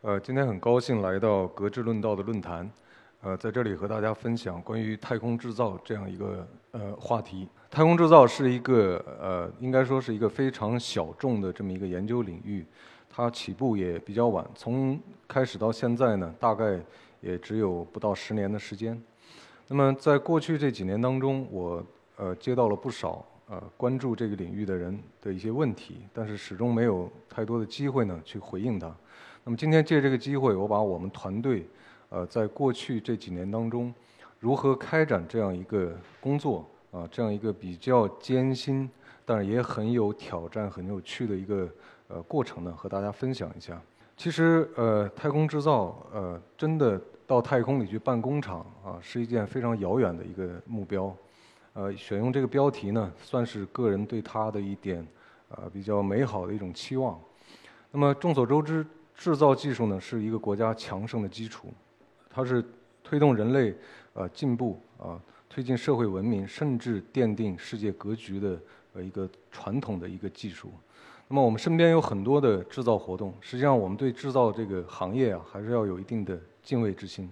呃，今天很高兴来到格致论道的论坛，呃，在这里和大家分享关于太空制造这样一个呃话题。太空制造是一个呃，应该说是一个非常小众的这么一个研究领域，它起步也比较晚，从开始到现在呢，大概也只有不到十年的时间。那么在过去这几年当中，我呃接到了不少呃关注这个领域的人的一些问题，但是始终没有太多的机会呢去回应它。那么今天借这个机会，我把我们团队，呃，在过去这几年当中，如何开展这样一个工作啊，这样一个比较艰辛，但是也很有挑战、很有趣的一个呃过程呢，和大家分享一下。其实，呃，太空制造，呃，真的到太空里去办工厂啊，是一件非常遥远的一个目标。呃，选用这个标题呢，算是个人对它的一点呃比较美好的一种期望。那么众所周知。制造技术呢是一个国家强盛的基础，它是推动人类呃进步啊，推进社会文明，甚至奠定世界格局的呃一个传统的一个技术。那么我们身边有很多的制造活动，实际上我们对制造这个行业啊还是要有一定的敬畏之心，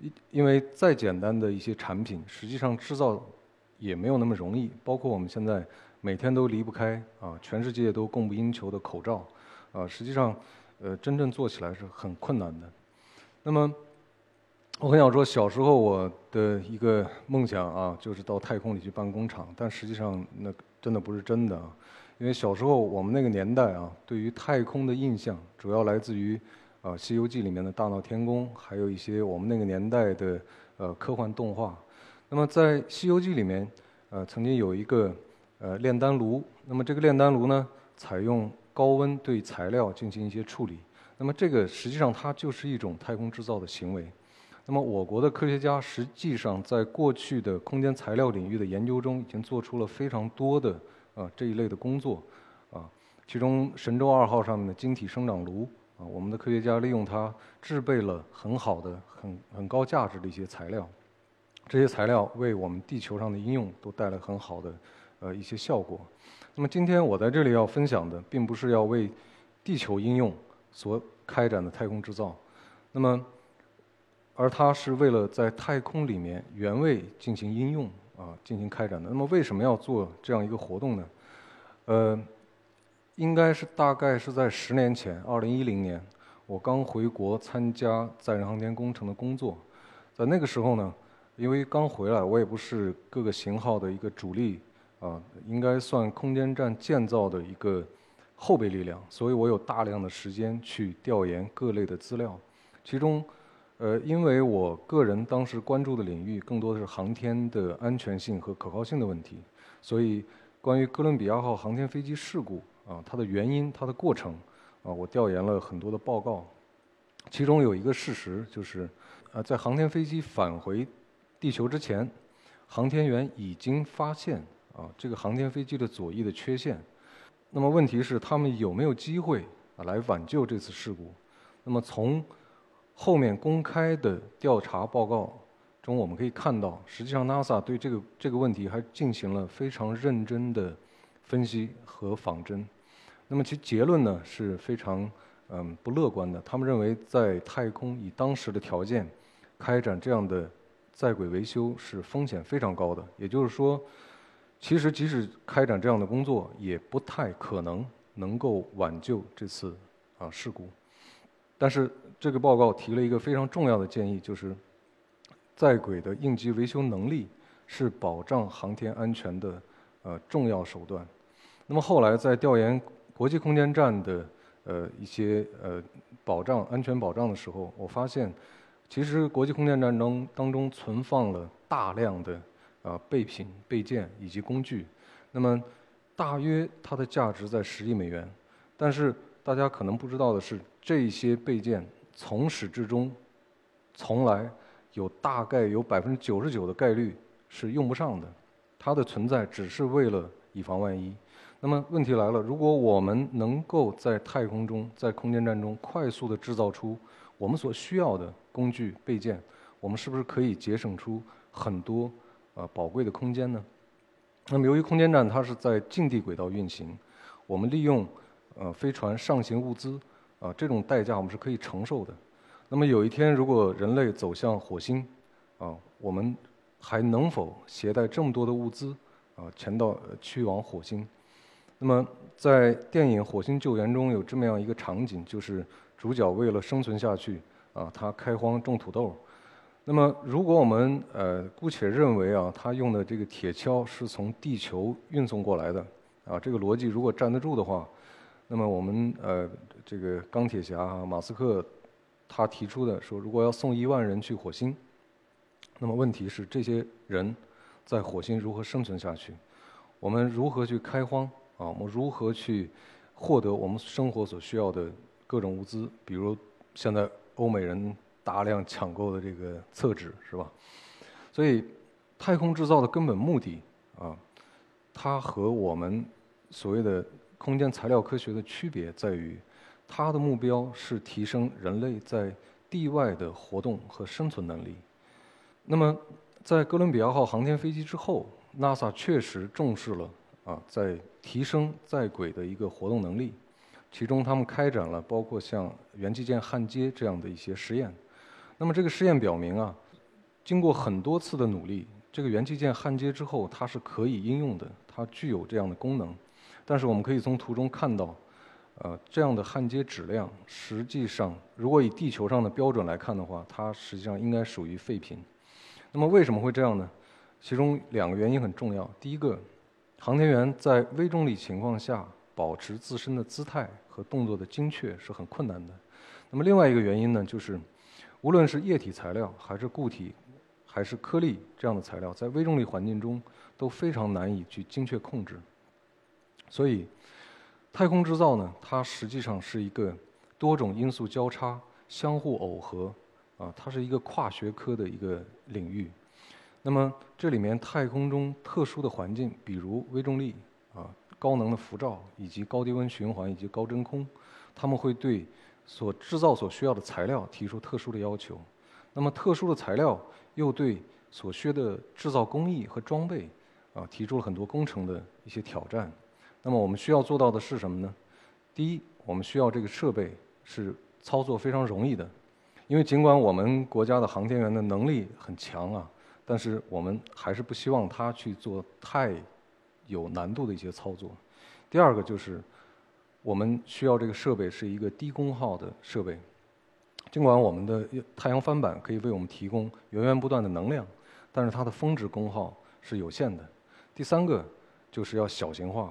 因因为再简单的一些产品，实际上制造也没有那么容易。包括我们现在每天都离不开啊，全世界都供不应求的口罩啊，实际上。呃，真正做起来是很困难的。那么，我很想说，小时候我的一个梦想啊，就是到太空里去办工厂。但实际上，那真的不是真的啊。因为小时候我们那个年代啊，对于太空的印象主要来自于啊《西游记》里面的大闹天宫，还有一些我们那个年代的呃科幻动画。那么在《西游记》里面，呃，曾经有一个呃炼丹炉。那么这个炼丹炉呢，采用高温对材料进行一些处理，那么这个实际上它就是一种太空制造的行为。那么我国的科学家实际上在过去的空间材料领域的研究中，已经做出了非常多的啊这一类的工作啊。其中神舟二号上面的晶体生长炉啊，我们的科学家利用它制备了很好的、很很高价值的一些材料，这些材料为我们地球上的应用都带来很好的呃一些效果。那么今天我在这里要分享的，并不是要为地球应用所开展的太空制造，那么，而它是为了在太空里面原位进行应用啊进行开展的。那么为什么要做这样一个活动呢？呃，应该是大概是在十年前，二零一零年，我刚回国参加载人航天工程的工作，在那个时候呢，因为刚回来，我也不是各个型号的一个主力。啊，应该算空间站建造的一个后备力量，所以我有大量的时间去调研各类的资料。其中，呃，因为我个人当时关注的领域更多的是航天的安全性和可靠性的问题，所以关于哥伦比亚号航天飞机事故啊，它的原因、它的过程啊，我调研了很多的报告。其中有一个事实就是，呃，在航天飞机返回地球之前，航天员已经发现。啊，这个航天飞机的左翼的缺陷，那么问题是他们有没有机会啊来挽救这次事故？那么从后面公开的调查报告中，我们可以看到，实际上 NASA 对这个这个问题还进行了非常认真的分析和仿真。那么其结论呢是非常嗯不乐观的。他们认为在太空以当时的条件开展这样的在轨维修是风险非常高的。也就是说。其实，即使开展这样的工作，也不太可能能够挽救这次啊事故。但是，这个报告提了一个非常重要的建议，就是在轨的应急维修能力是保障航天安全的呃重要手段。那么后来在调研国际空间站的呃一些呃保障安全保障的时候，我发现，其实国际空间站中当中存放了大量的。啊，备品、备件以及工具，那么大约它的价值在十亿美元。但是大家可能不知道的是，这些备件从始至终从来有大概有百分之九十九的概率是用不上的，它的存在只是为了以防万一。那么问题来了，如果我们能够在太空中，在空间站中快速的制造出我们所需要的工具备件，我们是不是可以节省出很多呃宝贵的空间呢？那么由于空间站它是在近地轨道运行，我们利用呃飞船上行物资啊这种代价我们是可以承受的。那么有一天如果人类走向火星啊，我们还能否携带这么多的物资啊前到去往火星？那么，在电影《火星救援》中有这么样一个场景，就是主角为了生存下去，啊，他开荒种土豆。那么，如果我们呃姑且认为啊，他用的这个铁锹是从地球运送过来的，啊，这个逻辑如果站得住的话，那么我们呃这个钢铁侠马斯克他提出的说，如果要送一万人去火星，那么问题是这些人在火星如何生存下去？我们如何去开荒？啊，我们如何去获得我们生活所需要的各种物资？比如现在欧美人大量抢购的这个厕纸，是吧？所以，太空制造的根本目的啊，它和我们所谓的空间材料科学的区别在于，它的目标是提升人类在地外的活动和生存能力。那么，在哥伦比亚号航天飞机之后，NASA 确实重视了。啊，在提升在轨的一个活动能力，其中他们开展了包括像元器件焊接这样的一些实验。那么这个试验表明啊，经过很多次的努力，这个元器件焊接之后它是可以应用的，它具有这样的功能。但是我们可以从图中看到，呃，这样的焊接质量实际上，如果以地球上的标准来看的话，它实际上应该属于废品。那么为什么会这样呢？其中两个原因很重要。第一个。航天员在微重力情况下保持自身的姿态和动作的精确是很困难的。那么另外一个原因呢，就是无论是液体材料还是固体，还是颗粒这样的材料，在微重力环境中都非常难以去精确控制。所以，太空制造呢，它实际上是一个多种因素交叉、相互耦合，啊，它是一个跨学科的一个领域。那么这里面太空中特殊的环境，比如微重力啊、高能的辐照以及高低温循环以及高真空，他们会对所制造所需要的材料提出特殊的要求。那么特殊的材料又对所需的制造工艺和装备啊提出了很多工程的一些挑战。那么我们需要做到的是什么呢？第一，我们需要这个设备是操作非常容易的，因为尽管我们国家的航天员的能力很强啊。但是我们还是不希望他去做太有难度的一些操作。第二个就是，我们需要这个设备是一个低功耗的设备。尽管我们的太阳帆板可以为我们提供源源不断的能量，但是它的峰值功耗是有限的。第三个就是要小型化。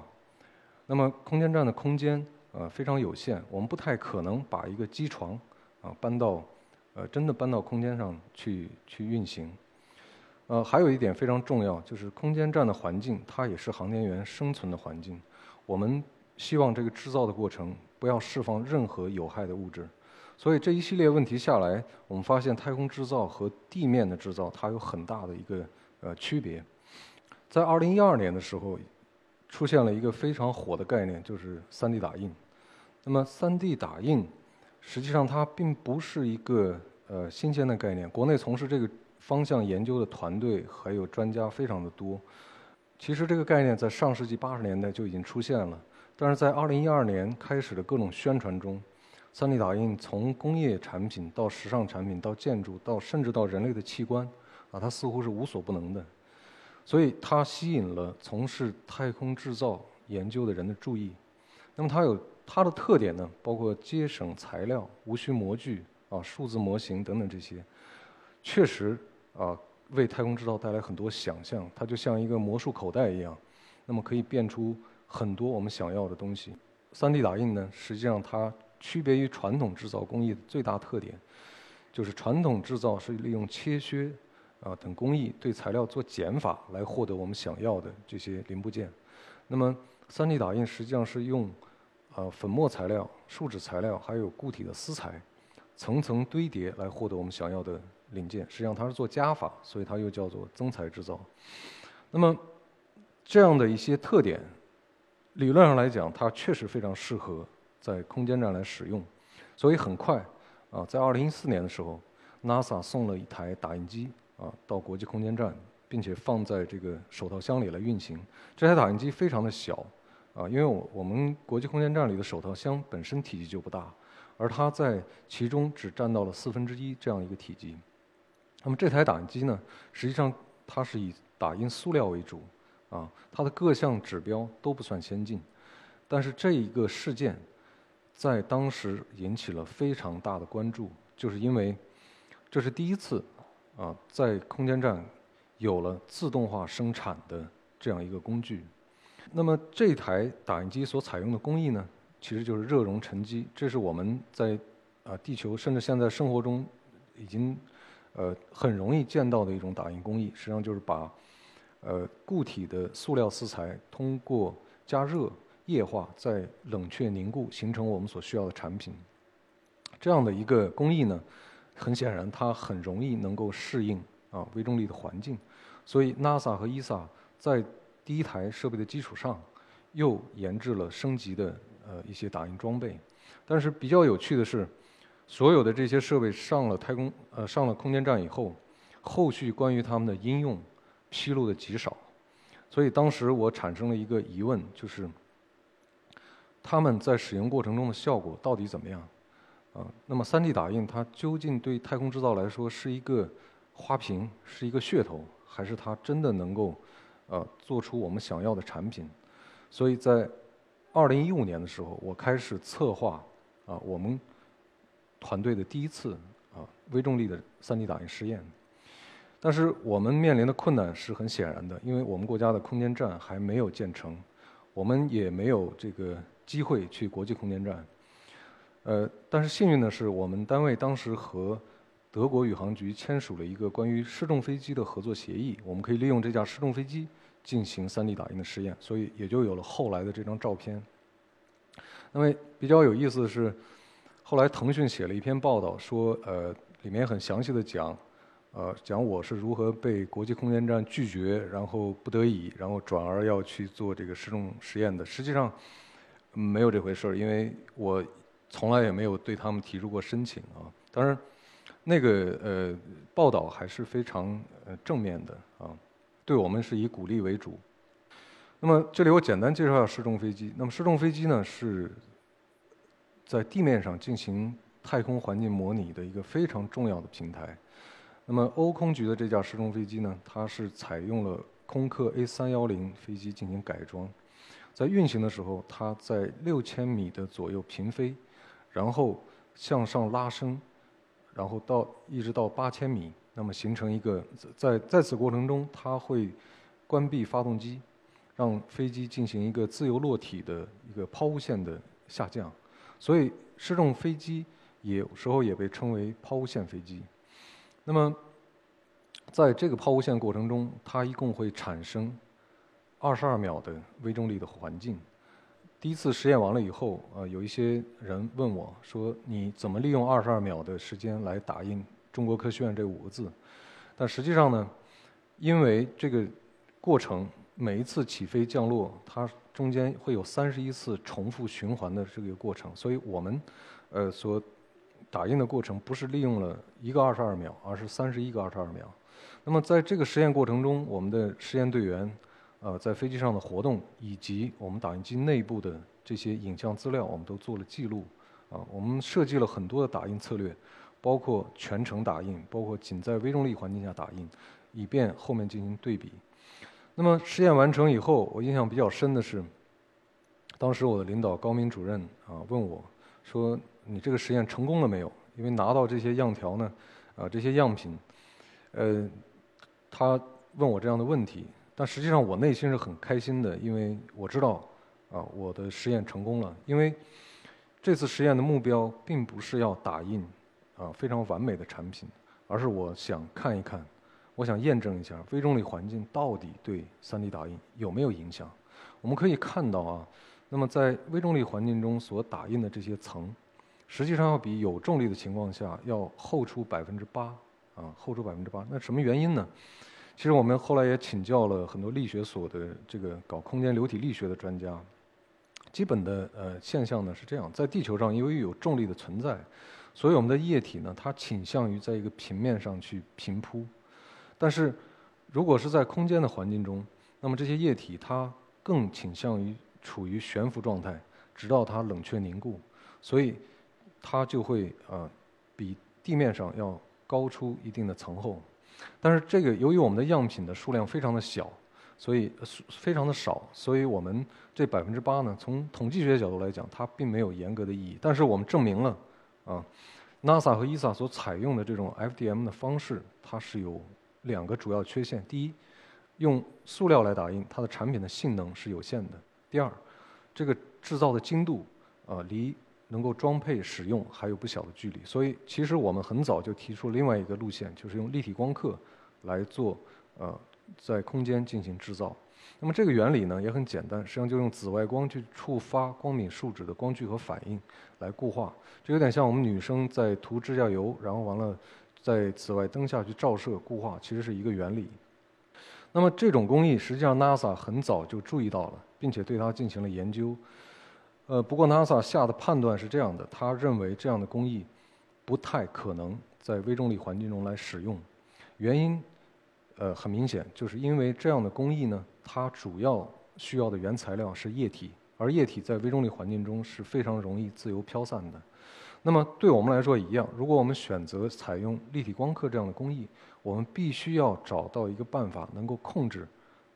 那么空间站的空间呃非常有限，我们不太可能把一个机床啊搬到呃真的搬到空间上去去运行。呃，还有一点非常重要，就是空间站的环境，它也是航天员生存的环境。我们希望这个制造的过程不要释放任何有害的物质。所以这一系列问题下来，我们发现太空制造和地面的制造它有很大的一个呃区别。在2012年的时候，出现了一个非常火的概念，就是 3D 打印。那么 3D 打印实际上它并不是一个呃新鲜的概念，国内从事这个。方向研究的团队还有专家非常的多。其实这个概念在上世纪八十年代就已经出现了，但是在二零一二年开始的各种宣传中，3D 打印从工业产品到时尚产品到建筑到甚至到人类的器官，啊，它似乎是无所不能的。所以它吸引了从事太空制造研究的人的注意。那么它有它的特点呢，包括节省材料、无需模具啊、数字模型等等这些，确实。啊，为太空制造带来很多想象，它就像一个魔术口袋一样，那么可以变出很多我们想要的东西。3D 打印呢，实际上它区别于传统制造工艺的最大特点，就是传统制造是利用切削啊等工艺对材料做减法来获得我们想要的这些零部件。那么 3D 打印实际上是用啊粉末材料、树脂材料还有固体的丝材层层堆叠来获得我们想要的零件。实际上它是做加法，所以它又叫做增材制造。那么这样的一些特点，理论上来讲，它确实非常适合在空间站来使用。所以很快啊，在二零一四年的时候，NASA 送了一台打印机啊到国际空间站，并且放在这个手套箱里来运行。这台打印机非常的小。啊，因为我我们国际空间站里的手套箱本身体积就不大，而它在其中只占到了四分之一这样一个体积。那么这台打印机呢，实际上它是以打印塑料为主，啊，它的各项指标都不算先进。但是这一个事件，在当时引起了非常大的关注，就是因为这是第一次，啊，在空间站有了自动化生产的这样一个工具。那么这台打印机所采用的工艺呢，其实就是热熔沉积。这是我们在啊地球甚至现在生活中已经呃很容易见到的一种打印工艺。实际上就是把呃固体的塑料丝材通过加热液化，再冷却凝固，形成我们所需要的产品。这样的一个工艺呢，很显然它很容易能够适应啊微重力的环境。所以 NASA 和 ESA 在第一台设备的基础上，又研制了升级的呃一些打印装备，但是比较有趣的是，所有的这些设备上了太空呃上了空间站以后，后续关于它们的应用披露的极少，所以当时我产生了一个疑问，就是他们在使用过程中的效果到底怎么样？啊，那么 3D 打印它究竟对太空制造来说是一个花瓶，是一个噱头，还是它真的能够？呃，做出我们想要的产品，所以在二零一五年的时候，我开始策划啊我们团队的第一次啊微重力的 3D 打印实验。但是我们面临的困难是很显然的，因为我们国家的空间站还没有建成，我们也没有这个机会去国际空间站。呃，但是幸运的是，我们单位当时和德国宇航局签署了一个关于失重飞机的合作协议，我们可以利用这架失重飞机进行 3D 打印的实验，所以也就有了后来的这张照片。那么比较有意思的是，后来腾讯写了一篇报道，说呃里面很详细的讲，呃讲我是如何被国际空间站拒绝，然后不得已，然后转而要去做这个失重实验的。实际上没有这回事儿，因为我从来也没有对他们提出过申请啊。当然。那个呃报道还是非常呃正面的啊，对我们是以鼓励为主。那么这里我简单介绍一下失重飞机。那么失重飞机呢是在地面上进行太空环境模拟的一个非常重要的平台。那么欧空局的这架失重飞机呢，它是采用了空客 A 三幺零飞机进行改装，在运行的时候，它在六千米的左右平飞，然后向上拉升。然后到一直到八千米，那么形成一个在在此过程中，它会关闭发动机，让飞机进行一个自由落体的一个抛物线的下降。所以失重飞机有时候也被称为抛物线飞机。那么在这个抛物线过程中，它一共会产生二十二秒的微重力的环境。第一次实验完了以后，呃，有一些人问我说：“你怎么利用二十二秒的时间来打印‘中国科学院’这五个字？”但实际上呢，因为这个过程每一次起飞降落，它中间会有三十一次重复循环的这个过程，所以我们呃所打印的过程不是利用了一个二十二秒，而是三十一个二十二秒。那么在这个实验过程中，我们的实验队员。呃，在飞机上的活动以及我们打印机内部的这些影像资料，我们都做了记录。啊，我们设计了很多的打印策略，包括全程打印，包括仅在微重力环境下打印，以便后面进行对比。那么实验完成以后，我印象比较深的是，当时我的领导高明主任啊问我，说你这个实验成功了没有？因为拿到这些样条呢，啊这些样品，呃，他问我这样的问题。但实际上，我内心是很开心的，因为我知道，啊，我的实验成功了。因为这次实验的目标并不是要打印啊非常完美的产品，而是我想看一看，我想验证一下微重力环境到底对 3D 打印有没有影响。我们可以看到啊，那么在微重力环境中所打印的这些层，实际上要比有重力的情况下要厚出百分之八啊，厚出百分之八。那什么原因呢？其实我们后来也请教了很多力学所的这个搞空间流体力学的专家。基本的呃现象呢是这样，在地球上由于有重力的存在，所以我们的液体呢它倾向于在一个平面上去平铺。但是如果是在空间的环境中，那么这些液体它更倾向于处于悬浮状态，直到它冷却凝固，所以它就会呃比地面上要高出一定的层厚。但是这个由于我们的样品的数量非常的小。所以非常的少，所以我们这百分之八呢，从统计学角度来讲，它并没有严格的意义。但是我们证明了，啊，NASA 和 ESA 所采用的这种 FDM 的方式，它是有两个主要缺陷：第一，用塑料来打印，它的产品的性能是有限的；第二，这个制造的精度，啊，离能够装配使用还有不小的距离。所以，其实我们很早就提出另外一个路线，就是用立体光刻来做，呃。在空间进行制造，那么这个原理呢也很简单，实际上就用紫外光去触发光敏树脂的光聚合反应来固化，这有点像我们女生在涂指甲油，然后完了在紫外灯下去照射固化，其实是一个原理。那么这种工艺实际上 NASA 很早就注意到了，并且对它进行了研究。呃，不过 NASA 下的判断是这样的，他认为这样的工艺不太可能在微重力环境中来使用，原因。呃，很明显，就是因为这样的工艺呢，它主要需要的原材料是液体，而液体在微重力环境中是非常容易自由飘散的。那么对我们来说一样，如果我们选择采用立体光刻这样的工艺，我们必须要找到一个办法，能够控制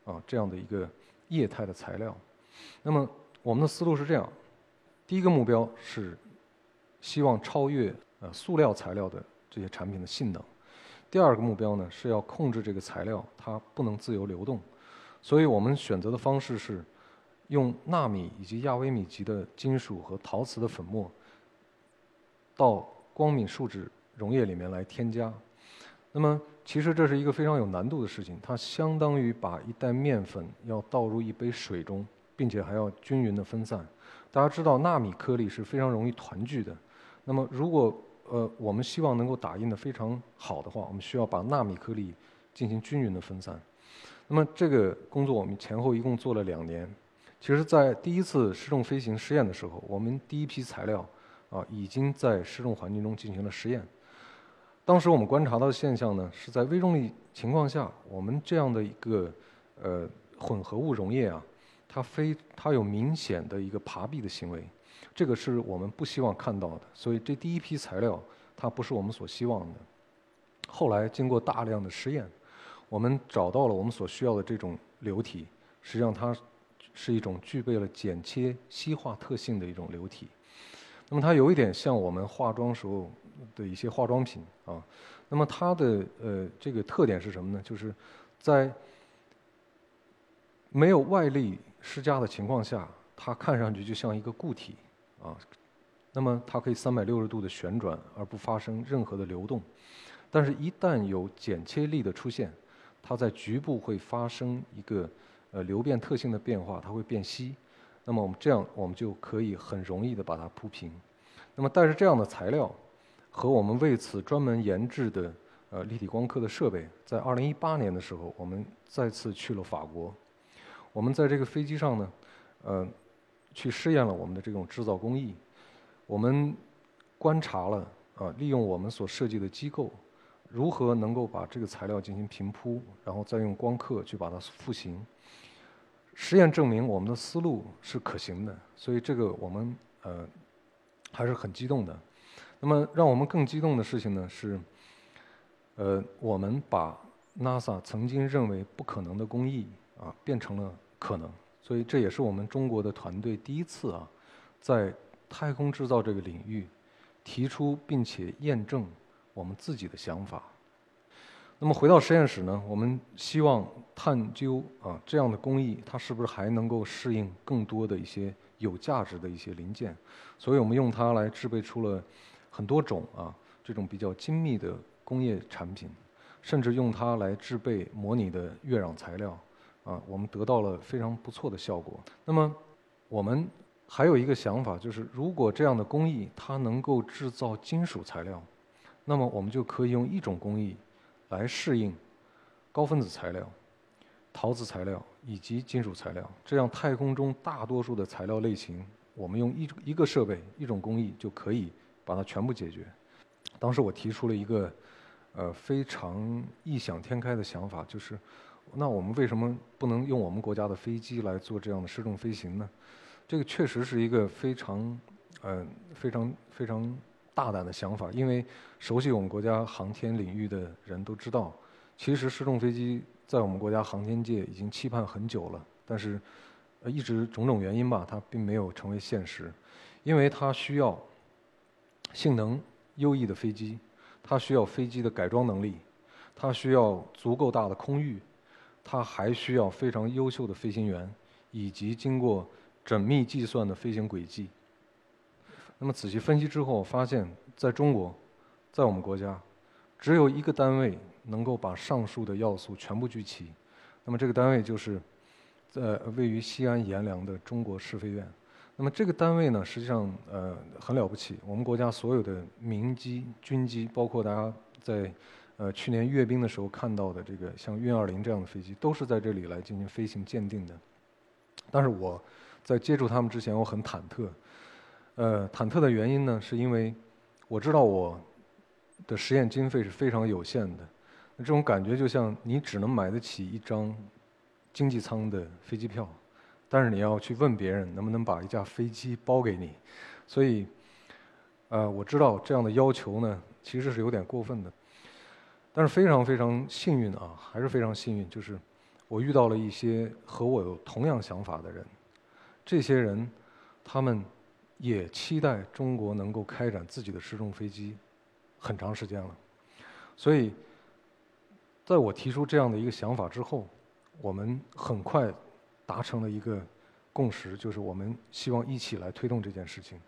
啊这样的一个液态的材料。那么我们的思路是这样：第一个目标是希望超越呃塑料材料的这些产品的性能。第二个目标呢，是要控制这个材料，它不能自由流动，所以我们选择的方式是用纳米以及亚微米级的金属和陶瓷的粉末到光敏树脂溶液里面来添加。那么，其实这是一个非常有难度的事情，它相当于把一袋面粉要倒入一杯水中，并且还要均匀的分散。大家知道，纳米颗粒是非常容易团聚的。那么，如果呃，我们希望能够打印的非常好的话，我们需要把纳米颗粒进行均匀的分散。那么这个工作我们前后一共做了两年。其实，在第一次失重飞行试验的时候，我们第一批材料啊已经在失重环境中进行了实验。当时我们观察到的现象呢，是在微重力情况下，我们这样的一个呃混合物溶液啊，它非它有明显的一个爬壁的行为。这个是我们不希望看到的，所以这第一批材料它不是我们所希望的。后来经过大量的实验，我们找到了我们所需要的这种流体，实际上它是一种具备了剪切稀化特性的一种流体。那么它有一点像我们化妆时候的一些化妆品啊。那么它的呃这个特点是什么呢？就是在没有外力施加的情况下，它看上去就像一个固体。啊，那么它可以三百六十度的旋转而不发生任何的流动，但是，一旦有剪切力的出现，它在局部会发生一个呃流变特性的变化，它会变稀。那么我们这样，我们就可以很容易的把它铺平。那么带着这样的材料和我们为此专门研制的呃立体光刻的设备，在二零一八年的时候，我们再次去了法国。我们在这个飞机上呢，呃。去试验了我们的这种制造工艺，我们观察了啊，利用我们所设计的机构，如何能够把这个材料进行平铺，然后再用光刻去把它复形。实验证明我们的思路是可行的，所以这个我们呃还是很激动的。那么让我们更激动的事情呢是，呃，我们把 NASA 曾经认为不可能的工艺啊变成了可能。所以这也是我们中国的团队第一次啊，在太空制造这个领域提出并且验证我们自己的想法。那么回到实验室呢，我们希望探究啊这样的工艺它是不是还能够适应更多的一些有价值的一些零件。所以我们用它来制备出了很多种啊这种比较精密的工业产品，甚至用它来制备模拟的月壤材料。啊，我们得到了非常不错的效果。那么，我们还有一个想法就是，如果这样的工艺它能够制造金属材料，那么我们就可以用一种工艺来适应高分子材料、陶瓷材料以及金属材料。这样，太空中大多数的材料类型，我们用一一个设备、一种工艺就可以把它全部解决。当时我提出了一个呃非常异想天开的想法，就是。那我们为什么不能用我们国家的飞机来做这样的失重飞行呢？这个确实是一个非常，呃，非常非常大胆的想法。因为熟悉我们国家航天领域的人都知道，其实失重飞机在我们国家航天界已经期盼很久了，但是呃一直种种原因吧，它并没有成为现实。因为它需要性能优异的飞机，它需要飞机的改装能力，它需要足够大的空域。它还需要非常优秀的飞行员，以及经过缜密计算的飞行轨迹。那么仔细分析之后，发现在中国，在我们国家，只有一个单位能够把上述的要素全部聚齐。那么这个单位就是，在位于西安阎良的中国试飞院。那么这个单位呢，实际上呃很了不起。我们国家所有的民机、军机，包括大家在。呃，去年阅兵的时候看到的这个像运二零这样的飞机，都是在这里来进行飞行鉴定的。但是我在接触他们之前，我很忐忑。呃，忐忑的原因呢，是因为我知道我的实验经费是非常有限的。那这种感觉就像你只能买得起一张经济舱的飞机票，但是你要去问别人能不能把一架飞机包给你。所以，呃，我知道这样的要求呢，其实是有点过分的。但是非常非常幸运啊，还是非常幸运，就是我遇到了一些和我有同样想法的人。这些人，他们也期待中国能够开展自己的失重飞机很长时间了。所以，在我提出这样的一个想法之后，我们很快达成了一个共识，就是我们希望一起来推动这件事情。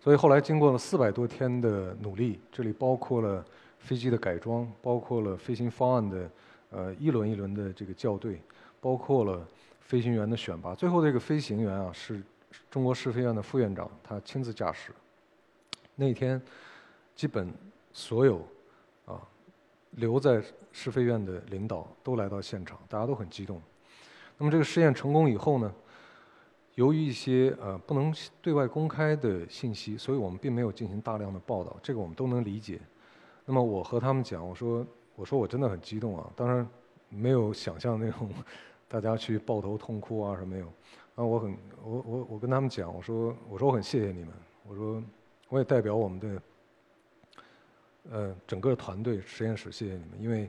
所以后来经过了四百多天的努力，这里包括了。飞机的改装，包括了飞行方案的，呃，一轮一轮的这个校对，包括了飞行员的选拔。最后这个飞行员啊，是中国试飞院的副院长，他亲自驾驶。那天，基本所有啊留在试飞院的领导都来到现场，大家都很激动。那么这个试验成功以后呢，由于一些呃不能对外公开的信息，所以我们并没有进行大量的报道。这个我们都能理解。那么我和他们讲，我说，我说我真的很激动啊，当然没有想象那种大家去抱头痛哭啊什么没有，啊我很我我我跟他们讲，我说我说我很谢谢你们，我说我也代表我们的呃整个团队实验室谢谢你们，因为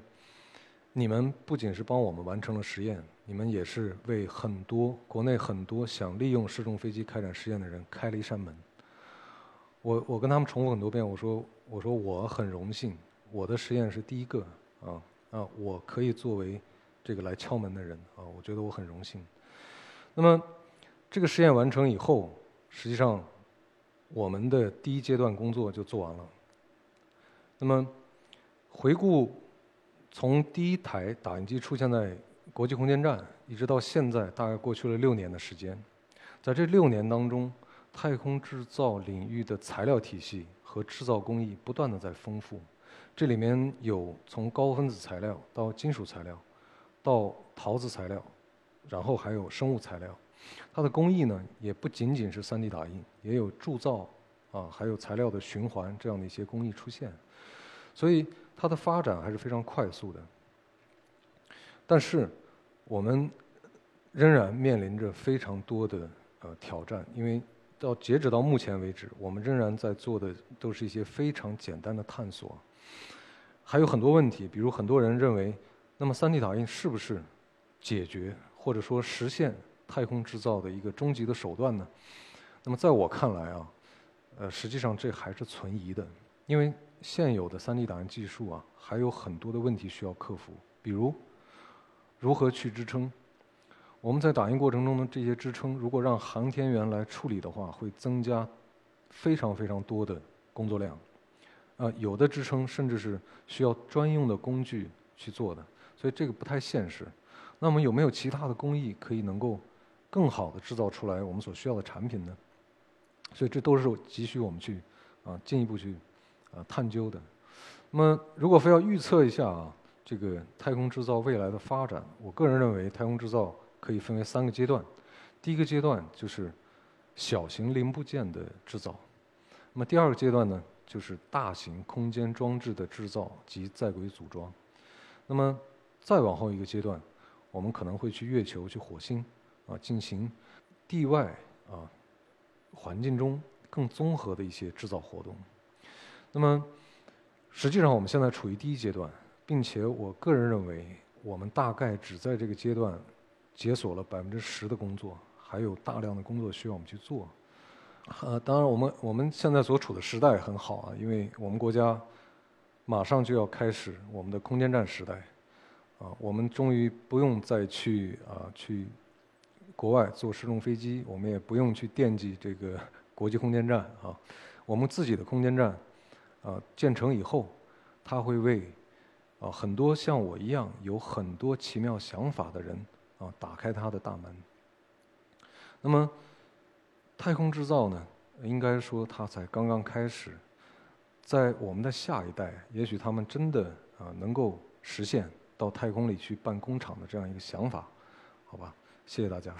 你们不仅是帮我们完成了实验，你们也是为很多国内很多想利用失重飞机开展实验的人开了一扇门。我我跟他们重复很多遍，我说。我说我很荣幸，我的实验是第一个啊啊，我可以作为这个来敲门的人啊，我觉得我很荣幸。那么这个实验完成以后，实际上我们的第一阶段工作就做完了。那么回顾从第一台打印机出现在国际空间站，一直到现在，大概过去了六年的时间，在这六年当中，太空制造领域的材料体系。和制造工艺不断的在丰富，这里面有从高分子材料到金属材料，到陶瓷材料，然后还有生物材料，它的工艺呢也不仅仅是 3D 打印，也有铸造啊，还有材料的循环这样的一些工艺出现，所以它的发展还是非常快速的。但是我们仍然面临着非常多的呃挑战，因为。到截止到目前为止，我们仍然在做的都是一些非常简单的探索，还有很多问题。比如很多人认为，那么 3D 打印是不是解决或者说实现太空制造的一个终极的手段呢？那么在我看来啊，呃，实际上这还是存疑的，因为现有的 3D 打印技术啊，还有很多的问题需要克服，比如如何去支撑。我们在打印过程中的这些支撑，如果让航天员来处理的话，会增加非常非常多的工作量。啊，有的支撑甚至是需要专用的工具去做的，所以这个不太现实。那么有没有其他的工艺可以能够更好的制造出来我们所需要的产品呢？所以这都是急需我们去啊进一步去啊探究的。那么，如果非要预测一下啊，这个太空制造未来的发展，我个人认为太空制造可以分为三个阶段。第一个阶段就是小型零部件的制造，那么第二个阶段呢，就是大型空间装置的制造及在轨组装。那么再往后一个阶段，我们可能会去月球、去火星啊进行地外啊环境中更综合的一些制造活动。那么实际上我们现在处于第一阶段，并且我个人认为，我们大概只在这个阶段解锁了百分之十的工作。还有大量的工作需要我们去做，呃，当然，我们我们现在所处的时代很好啊，因为我们国家马上就要开始我们的空间站时代，啊，我们终于不用再去啊去国外坐失重飞机，我们也不用去惦记这个 国际空间站啊，我们自己的空间站啊建成以后，它会为啊很多像我一样有很多奇妙想法的人啊打开它的大门。那么，太空制造呢？应该说它才刚刚开始，在我们的下一代，也许他们真的啊能够实现到太空里去办工厂的这样一个想法，好吧？谢谢大家。